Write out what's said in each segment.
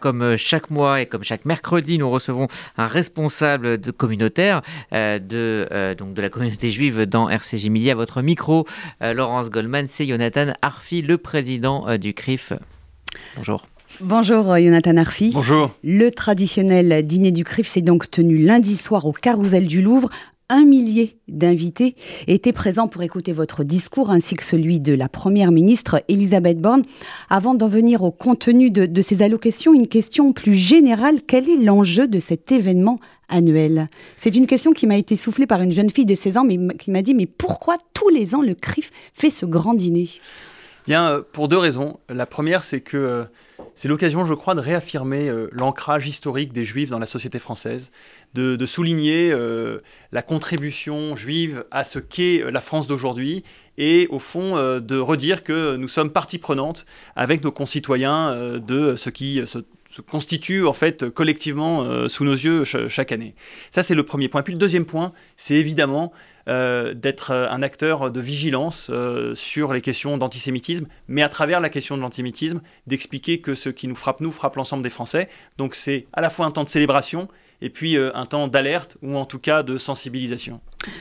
Comme euh, chaque mois et comme chaque mercredi, nous recevons un responsable de communautaire euh, de, euh, donc de la communauté juive dans RCJ Midi. À votre micro, Laurence Goldman, c'est Jonathan Arfi, le président du CRIF. Bonjour. Bonjour Jonathan Arfi. Bonjour. Le traditionnel dîner du CRIF s'est donc tenu lundi soir au Carousel du Louvre un millier d'invités étaient présents pour écouter votre discours ainsi que celui de la Première ministre Elisabeth Borne. Avant d'en venir au contenu de, ces allocations, une question plus générale. Quel est l'enjeu de cet événement annuel? C'est une question qui m'a été soufflée par une jeune fille de 16 ans mais qui m'a dit mais pourquoi tous les ans le CRIF fait ce grand dîner? Bien, euh, pour deux raisons. La première, c'est que euh, c'est l'occasion, je crois, de réaffirmer euh, l'ancrage historique des Juifs dans la société française, de, souligner la contribution juive à ce qu'est la France d'aujourd'hui et au fond de redire que nous sommes partie prenante avec nos concitoyens de ce qui se constitue en fait collectivement sous nos yeux chaque année. Ça c'est le premier point. Puis le deuxième point, c'est évidemment euh, d'être euh, un acteur de vigilance euh, sur les questions d'antisémitisme, mais à travers la question de l'antisémitisme, d'expliquer que ce qui nous frappe nous frappe l'ensemble des Français. Donc c'est à la fois un temps de célébration et puis un temps d'alerte ou en tout cas de sensibilisation.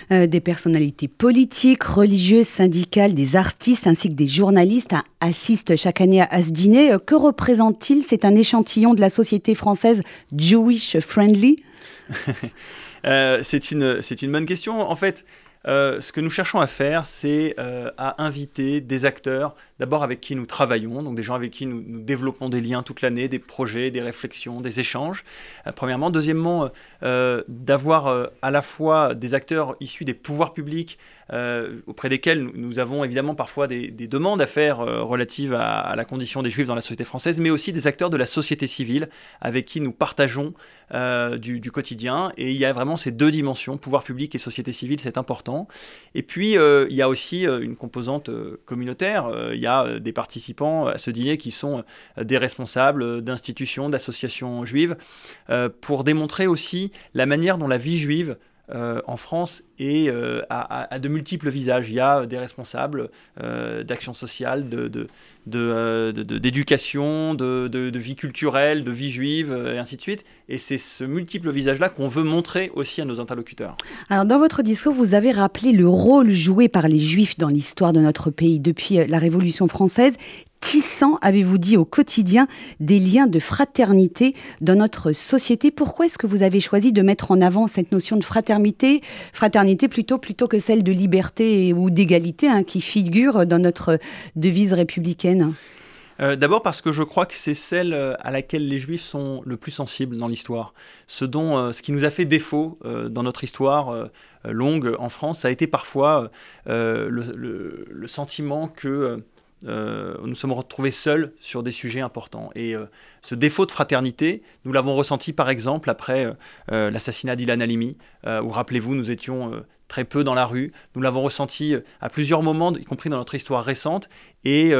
des personnalités politiques, religieuses, syndicales, des artistes ainsi que des journalistes assistent chaque année à, ce dîner. Que représente-t-il? C'est un échantillon de la société française Jewish friendly? C'est une, une bonne question. En fait, euh, ce que nous cherchons à faire, c'est euh, à inviter des acteurs, d'abord avec qui nous travaillons, donc des gens avec qui nous, développons des liens toute l'année, des projets, des réflexions, des échanges. Euh, premièrement. Deuxièmement, d'avoir à la fois des acteurs issus des pouvoirs publics, auprès desquels nous, avons évidemment parfois des, demandes à faire relatives à, la condition des juifs dans la société française, mais aussi des acteurs de la société civile avec qui nous partageons du, du, quotidien. Et il y a vraiment ces deux dimensions, pouvoir public et société civile, c'est important. Et puis, euh, il y a aussi euh, une composante euh, communautaire. Il y a des participants à ce dîner qui sont des responsables d'institutions, d'associations juives, pour démontrer aussi la manière dont la vie juive en France et à, de multiples visages. Il y a des responsables d'action sociale, de, d'éducation, de, de, vie culturelle, de vie juive, et ainsi de suite. Et c'est ce multiple visage-là qu'on veut montrer aussi à nos interlocuteurs. Alors, dans votre discours, vous avez rappelé le rôle joué par les juifs dans l'histoire de notre pays depuis la Révolution française tissant, avez-vous dit, au quotidien des liens de fraternité dans notre société? Pourquoi est-ce que vous avez choisi de mettre en avant cette notion de fraternité, fraternité plutôt, plutôt que celle de liberté ou d'égalité hein, qui figure dans notre devise républicaine? Euh, D'abord parce que je crois que c'est celle euh, à laquelle les Juifs sont le plus sensibles dans l'histoire. Ce euh, ce qui nous a fait défaut dans notre histoire longue en France, ça a été parfois le, sentiment que euh, nous sommes retrouvés seuls sur des sujets importants. Et euh, ce défaut de fraternité, nous l'avons ressenti par exemple après euh, l'assassinat d'Ilan Halimi, où rappelez-vous, nous étions très peu dans la rue. Nous l'avons ressenti à plusieurs moments, y compris dans notre histoire récente. Et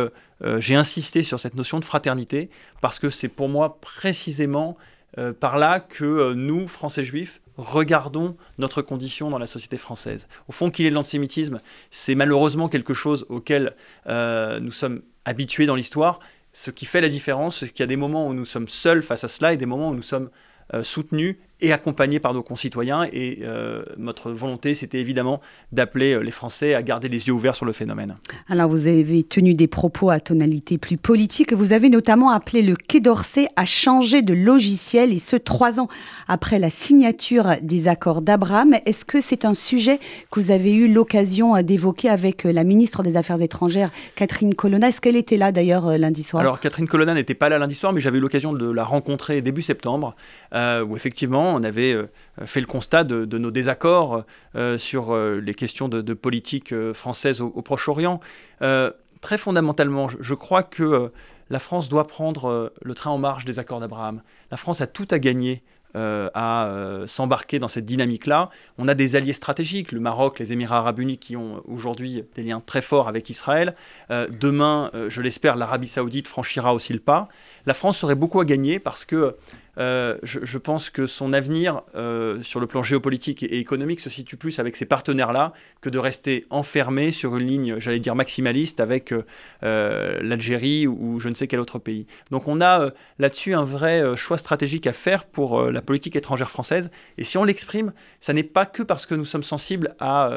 j'ai insisté sur cette notion de fraternité parce que c'est pour moi précisément par là que nous, Français juifs, regardons notre condition dans la société française. Au fond, qu'il est de l'antisémitisme, c'est malheureusement quelque chose auquel euh, nous sommes habitués dans l'histoire. Ce qui fait la différence, c'est qu'il y a des moments où nous sommes seuls face à cela et des moments où nous sommes euh, soutenus et accompagnés par nos concitoyens. Et euh, notre volonté, c'était évidemment d'appeler euh, les Français à garder les yeux ouverts sur le phénomène. Alors, vous avez tenu des propos à tonalité plus politique. Vous avez notamment appelé le Quai d'Orsay à changer de logiciel, et ce, trois ans après la signature des accords d'Abraham. Est-ce que c'est un sujet que vous avez eu l'occasion d'évoquer avec la ministre des Affaires étrangères, Catherine Colonna? Est-ce qu'elle était là d'ailleurs lundi soir? Alors, Catherine Colonna n'était pas là lundi soir, mais j'avais eu l'occasion de la rencontrer début septembre, où effectivement, on avait euh, fait le constat de, nos désaccords euh, sur euh, les questions de, politique française au, Proche-Orient. très fondamentalement, je, crois que la France doit prendre le train en marche des accords d'Abraham. La France a tout à gagner à s'embarquer dans cette dynamique-là. On a des alliés stratégiques, le Maroc, les Émirats arabes unis qui ont aujourd'hui des liens très forts avec Israël. demain, je l'espère, l'Arabie saoudite franchira aussi le pas. La France aurait beaucoup à gagner parce que euh, je, pense que son avenir euh, sur le plan géopolitique et, économique se situe plus avec ces partenaires-là que de rester enfermé sur une ligne, j'allais dire, maximaliste avec euh, l'Algérie ou, je ne sais quel autre pays. Donc on a là-dessus un vrai choix stratégique à faire pour la politique étrangère française. Et si on l'exprime, ça n'est pas que parce que nous sommes sensibles à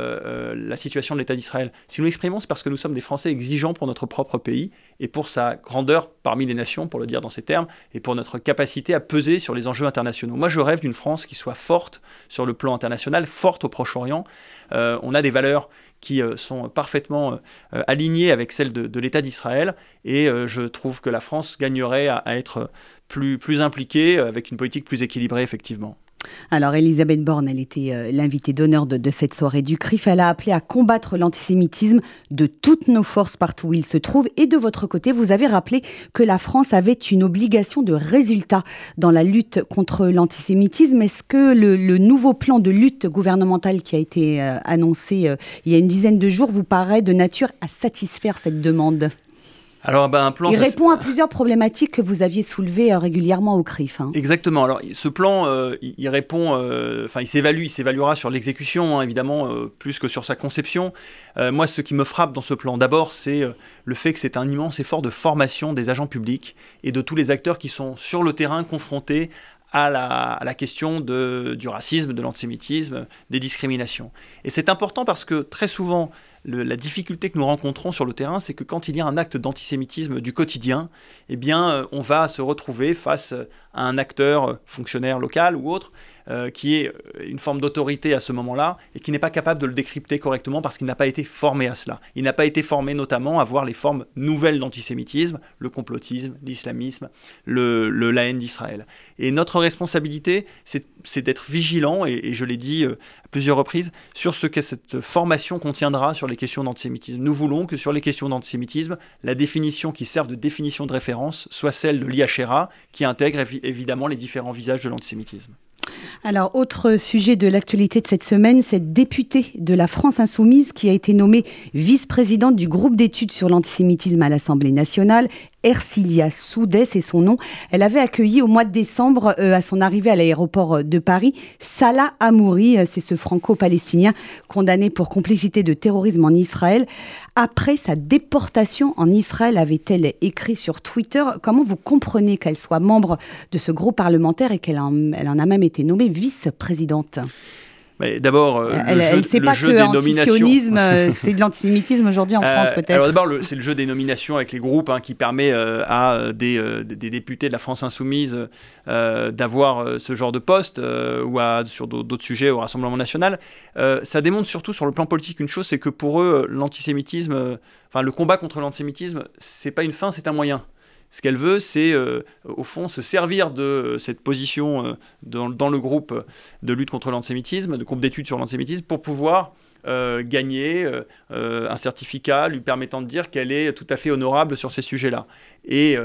la situation de l'État d'Israël. Si nous l'exprimons, c'est parce que nous sommes des Français exigeants pour notre propre pays et pour sa grandeur parmi les nations, pour le dire dans ces termes, et pour notre capacité à peser sur les enjeux internationaux. Moi, je rêve d'une France qui soit forte sur le plan international, forte au Proche-Orient. Euh, on a des valeurs qui euh, sont parfaitement euh, alignées avec celles de, l'État d'Israël, et je trouve que la France gagnerait à, être plus impliquée, avec une politique plus équilibrée, effectivement. Alors Elisabeth Borne, elle était euh, l'invitée d'honneur de, cette soirée du CRIF. Elle a appelé à combattre l'antisémitisme de toutes nos forces partout où il se trouve. Et de votre côté, vous avez rappelé que la France avait une obligation de résultat dans la lutte contre l'antisémitisme. Est-ce que le, nouveau plan de lutte gouvernementale qui a été euh, annoncé euh, il y a une dizaine de jours vous paraît de nature à satisfaire cette demande? Alors, ben, un plan. Il répond à plusieurs problématiques que vous aviez soulevées euh, régulièrement au CRIF. Hein. Exactement. Alors, ce plan, euh, il, répond. Euh, enfin, il s'évalue, il s'évaluera sur l'exécution, hein, évidemment, plus que sur sa conception. moi, ce qui me frappe dans ce plan, d'abord, c'est le fait que c'est un immense effort de formation des agents publics et de tous les acteurs qui sont sur le terrain confrontés à la, à la, question de, du racisme, de l'antisémitisme, des discriminations. Et c'est important parce que très souvent, la difficulté que nous rencontrons sur le terrain, c'est que quand il y a un acte d'antisémitisme du quotidien, eh euh, on va se retrouver face à un acteur euh, fonctionnaire local ou autre euh, qui est une forme d'autorité à ce moment-là et qui n'est pas capable de le décrypter correctement parce qu'il n'a pas été formé à cela. Il n'a pas été formé notamment à voir les formes nouvelles d'antisémitisme, le complotisme, l'islamisme, la haine d'Israël. Et notre responsabilité, c'est d'être vigilant, et, je l'ai dit à plusieurs reprises, sur ce que cette formation contiendra sur les questions d'antisémitisme. Nous voulons que sur les questions d'antisémitisme, la définition qui serve de définition de référence soit celle de l'IHRA, qui intègre évidemment les différents visages de l'antisémitisme. Alors, autre sujet de l'actualité de cette semaine, cette députée de la France insoumise qui a été nommée vice-présidente du groupe d'études sur l'antisémitisme à l'Assemblée nationale. Ercilia Soudès, c'est son nom. Elle avait accueilli au mois de décembre, euh, à son arrivée à l'aéroport de Paris, Salah Amouri, euh, c'est ce franco-palestinien condamné pour complicité de terrorisme en Israël. Après sa déportation en Israël, avait-elle écrit sur Twitter Comment vous comprenez qu'elle soit membre de ce groupe parlementaire et qu'elle elle en a même été nommée vice-présidente D'abord, euh, elle ne sait pas que l'antisionisme, euh, c'est de l'antisémitisme aujourd'hui en France, euh, peut-être. Alors d'abord, c'est le jeu des nominations avec les groupes hein, qui permet à des, députés de la France insoumise d'avoir ce genre de poste ou à, sur d'autres sujets au Rassemblement national. ça démontre surtout sur le plan politique une chose, c'est que pour eux, l'antisémitisme, enfin le combat contre l'antisémitisme, c'est pas une fin, c'est un moyen. Ce qu'elle veut, c'est euh, au fond se servir de euh, cette position euh, dans, le groupe de lutte contre l'antisémitisme, de groupe d'études sur l'antisémitisme, pour pouvoir gagner un certificat lui permettant de dire qu'elle est tout à fait honorable sur ces sujets-là. Et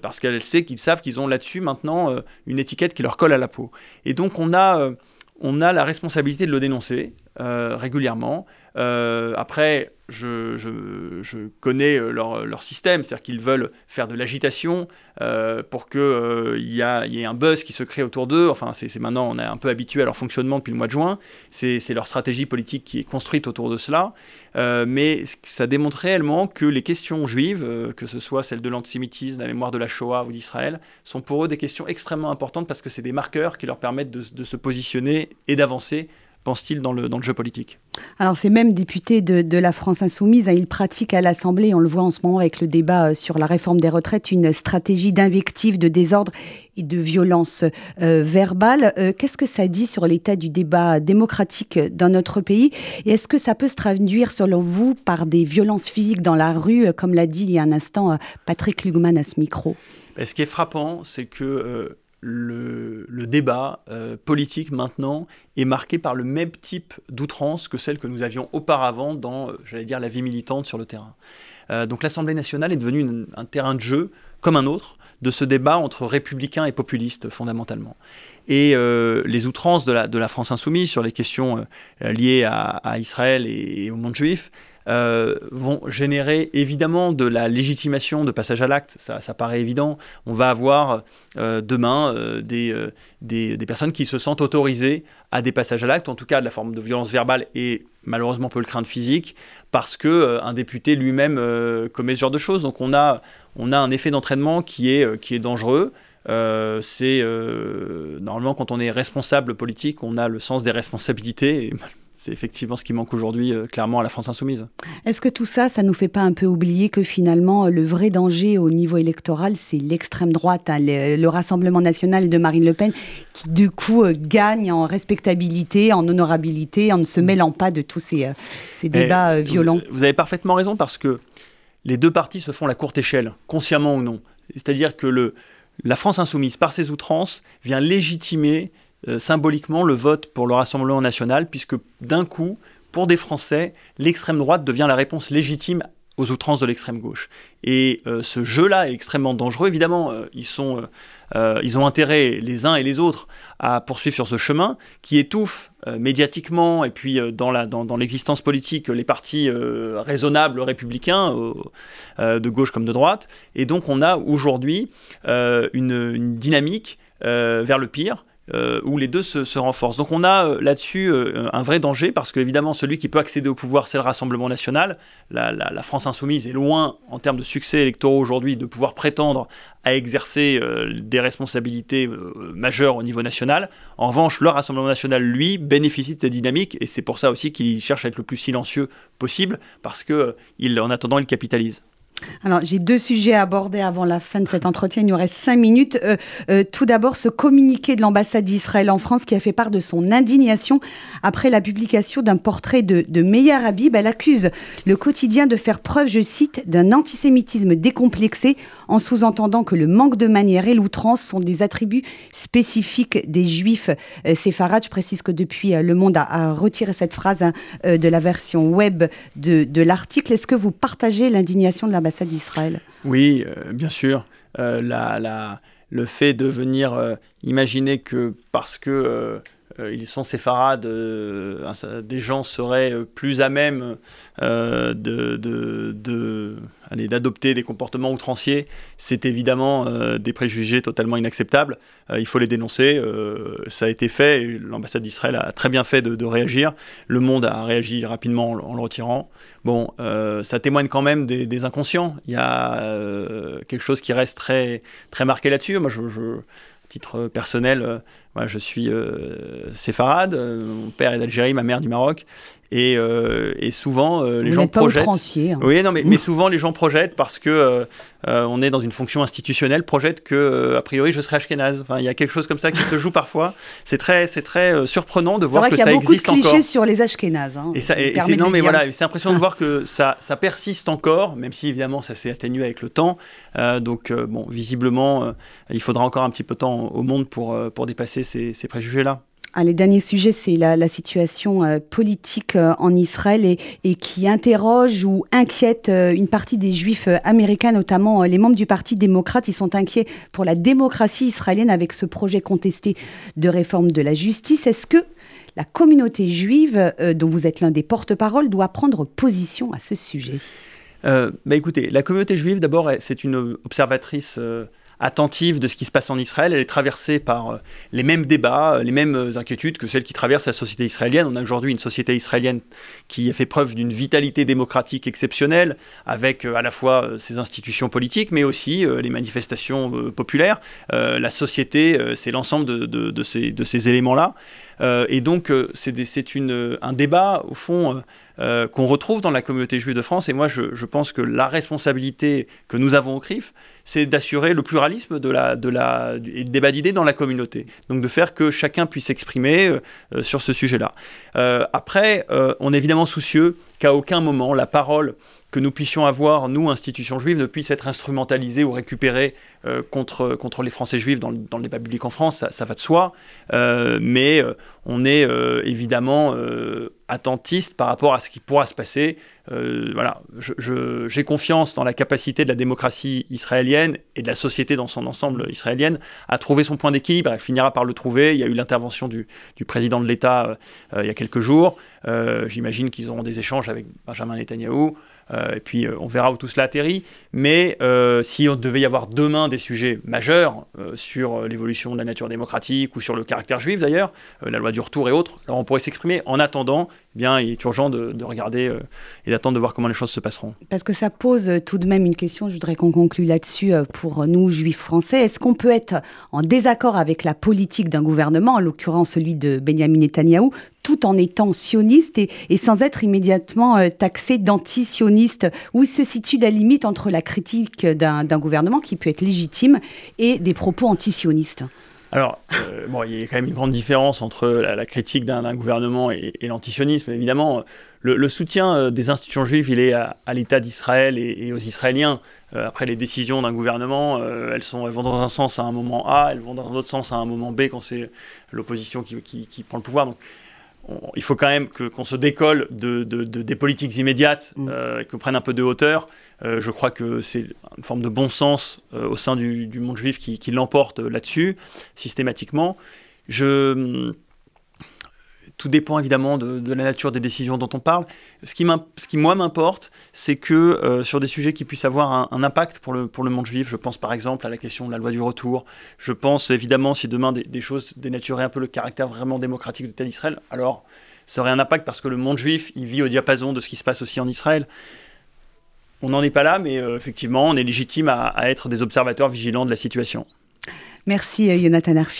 parce qu'elle sait qu'ils savent qu'ils ont là-dessus maintenant une étiquette qui leur colle à la peau. Et donc on a, on a la responsabilité de le dénoncer régulièrement. après, je, connais euh, leur, système, c'est-à-dire qu'ils veulent faire de l'agitation euh, pour qu'il euh, y, ait un buzz qui se crée autour d'eux. Enfin, c'est maintenant, on est un peu habitué à leur fonctionnement depuis le mois de juin. C'est leur stratégie politique qui est construite autour de cela. mais ça démontre réellement que les questions juives, que ce soit celles de l'antisémitisme, la mémoire de la Shoah ou d'Israël, sont pour eux des questions extrêmement importantes parce que c'est des marqueurs qui leur permettent de se positionner et d'avancer pense-t-il, dans le, dans le jeu politique. Alors ces mêmes députés de, la France insoumise, hein, ils pratiquent à l'Assemblée, on le voit en ce moment avec le débat euh, sur la réforme des retraites, une stratégie d'invective, de désordre et de violence euh, verbale. Euh, qu'est-ce que ça dit sur l'état du débat démocratique dans notre pays Et est-ce que ça peut se traduire, selon vous, par des violences physiques dans la rue, comme l'a dit il y a un instant Patrick Lugman à ce micro? Ben, Ce qui est frappant, c'est que le, débat euh, politique maintenant est marqué par le même type d'outrance que celle que nous avions auparavant dans, euh, j'allais dire, la vie militante sur le terrain. Euh, donc l'Assemblée nationale est devenue un terrain de jeu comme un autre de ce débat entre républicains et populistes fondamentalement. Et les outrances de la, de la, France insoumise sur les questions liées à, Israël et, au monde juif vont générer évidemment de la légitimation de passage à l'acte, ça, paraît évident. On va avoir demain des, des, personnes qui se sentent autorisées à des passages à l'acte, en tout cas de la forme de violence verbale et malheureusement peut le craindre physique, parce que un député lui-même commet ce genre de choses. Donc on a, on a un effet d'entraînement qui est, qui est dangereux. Euh, c'est euh, normalement quand on est responsable politique, on a le sens des responsabilités. C'est effectivement ce qui manque aujourd'hui euh, clairement à la France insoumise. Est-ce que tout ça, ça nous fait pas un peu oublier que finalement le vrai danger au niveau électoral, c'est l'extrême droite, hein, le, Rassemblement national de Marine Le Pen, qui du coup gagne en respectabilité, en honorabilité, en ne se mêlant pas de tous ces, ces débats violents. Vous, vous avez parfaitement raison parce que les deux partis se font la courte échelle, consciemment ou non. C'est-à-dire que le, la France insoumise, par ses outrances, vient légitimer euh, symboliquement le vote pour le Rassemblement national, puisque d'un coup, pour des Français, l'extrême droite devient la réponse légitime aux outrances de l'extrême gauche. Et euh, ce jeu-là est extrêmement dangereux. Évidemment, euh, ils, sont, ils ont intérêt les uns et les autres à poursuivre sur ce chemin qui étouffe médiatiquement et puis dans, la, dans, l'existence politique les partis raisonnables républicains, de gauche comme de droite. Et donc on a aujourd'hui une, dynamique vers le pire euh, où les deux se, renforcent. Donc on a euh, là-dessus euh, un vrai danger parce qu'évidemment celui qui peut accéder au pouvoir c'est le Rassemblement national. La, France insoumise est loin en termes de succès électoraux aujourd'hui de pouvoir prétendre à exercer des responsabilités majeures au niveau national. En revanche, le Rassemblement national, lui, bénéficie de cette dynamique et c'est pour ça aussi qu'il cherche à être le plus silencieux possible parce que en attendant il capitalise. Alors, j'ai deux sujets à aborder avant la fin de cet entretien. Il nous reste cinq minutes. Euh, euh, tout d'abord, ce communiqué de l'ambassade d'Israël en France qui a fait part de son indignation après la publication d'un portrait de, de Meir Habib. Elle accuse le quotidien de faire preuve, je cite, d'un antisémitisme décomplexé en sous-entendant que le manque de manière et l'outrance sont des attributs spécifiques des juifs euh. Je précise que depuis, Le Monde a, retiré cette phrase hein, de la version web de, de l'article. Est-ce que vous partagez l'indignation de l'ambassade Oui, euh, bien sûr. Euh, le fait de venir euh, imaginer que parce que ils sont séfarades, des gens seraient plus à même de, de, d'adopter des comportements outranciers, c'est évidemment euh, des préjugés totalement inacceptables. Euh, il faut les dénoncer. Euh, ça a été fait. L'ambassade d'Israël a très bien fait de, réagir. Le monde a réagi rapidement en, le retirant. Bon, ça témoigne quand même des, inconscients. Il y a quelque chose qui reste très, très marqué là-dessus. Moi, je, titre personnel, je suis séfarade. mon père est d'Algérie, ma mère du Maroc. Et, euh, et souvent, euh, les gens projettent. Hein. Oui, non, mais, mais, souvent les gens projettent parce que euh, on est dans une fonction institutionnelle, projettent que a priori je serai ashkénaze. Enfin, il y a quelque chose comme ça qui se joue parfois. C'est très, c'est très surprenant de voir que ça existe encore. Il y a beaucoup de clichés sur les ashkénazes. Hein, et, ça, et, non, mais voilà, c'est impressionnant de voir que ça, ça persiste encore, même si évidemment ça s'est atténué avec le temps. donc bon, visiblement, il faudra encore un petit peu de temps au monde pour pour dépasser ces, ces préjugés-là. Ah, les derniers sujets, c'est la, situation euh, politique euh, en Israël et, qui interroge ou inquiète euh, une partie des juifs américains, notamment les membres du Parti démocrate. Ils sont inquiets pour la démocratie israélienne avec ce projet contesté de réforme de la justice. Est-ce que la communauté juive, dont vous êtes l'un des porte-parole, doit prendre position à ce sujet? Bah Écoutez, la communauté juive, d'abord, c'est une observatrice attentive de ce qui se passe en Israël. Elle est traversée par euh, les mêmes débats, euh, les mêmes euh, inquiétudes que celles qui traversent la société israélienne. On a aujourd'hui une société israélienne qui a fait preuve d'une vitalité démocratique exceptionnelle, avec à la fois ses institutions politiques, mais aussi les manifestations populaires. La société, c'est l'ensemble de, de ces éléments-là. Et donc, c'est un débat, au fond, qu'on retrouve dans la communauté juive de France. Et moi, je, pense que la responsabilité que nous avons au CRIF, c'est d'assurer le pluralisme de la, de la, et le débat d'idées dans la communauté. Donc de faire que chacun puisse s'exprimer euh, euh, sur ce sujet-là. Euh, après, on est évidemment soucieux qu'à aucun moment la parole que nous puissions avoir, nous, institutions juives, ne puisse être instrumentalisée ou récupérée contre, contre les Français juifs dans le, dans le, débat public en France, ça, va de soi. mais on est évidemment attentiste par rapport à ce qui pourra se passer voilà, j'ai confiance dans la capacité de la démocratie israélienne et de la société dans son ensemble israélienne à trouver son point d'équilibre. Elle finira par le trouver. Il y a eu l'intervention du, du, président de l'État il y a quelques jours. J'imagine qu'ils auront des échanges avec Benjamin Netanyahou. Euh, et puis, euh, on verra où tout cela atterrit. Mais euh, si on devait y avoir demain des sujets majeurs sur l'évolution de la nature démocratique ou sur le caractère juif d'ailleurs, la loi du retour et autres, alors on pourrait s'exprimer. En attendant, eh bien, il est urgent de, regarder et d'attendre de voir comment les choses se passeront. Parce que ça pose tout de même une question, je voudrais qu'on conclue là-dessus pour nous, juifs français. Est-ce qu'on peut être en désaccord avec la politique d'un gouvernement, en l'occurrence celui de Benjamin Netanyahou, tout en étant sioniste et, sans être immédiatement euh, taxé d'anti-sioniste Où se situe la limite entre la critique d'un gouvernement qui peut être légitime et des propos anti-sionistes alors, euh, bon, il y a quand même une grande différence entre la, critique d'un gouvernement et, l'antisionisme. Évidemment, le, soutien euh, des institutions juives, il est à, l'État d'Israël et, aux Israéliens. après, les décisions d'un gouvernement, elles, sont, vont dans un sens à un moment A, elles vont dans un autre sens à un moment B quand c'est l'opposition qui, prend le pouvoir. Il faut quand même qu'on se décolle de, des politiques immédiates, mm. euh, qu'on prenne un peu de hauteur. Euh, je crois que c'est une forme de bon sens euh, au sein du, monde juif qui, qui l'emporte là-dessus, systématiquement. Je tout dépend évidemment de, la nature des décisions dont on parle. Ce qui, moi m'importe, c'est que euh, sur des sujets qui puissent avoir un, impact pour le, pour le monde juif, je pense par exemple à la question de la loi du retour, je pense évidemment si demain des, choses dénaturaient un peu le caractère vraiment démocratique de l'État d'Israël, alors ça aurait un impact parce que le monde juif, il vit au diapason de ce qui se passe aussi en Israël. On n'en est pas là, mais euh, effectivement, on est légitime à, à être des observateurs vigilants de la situation. Merci Jonathan Arfi.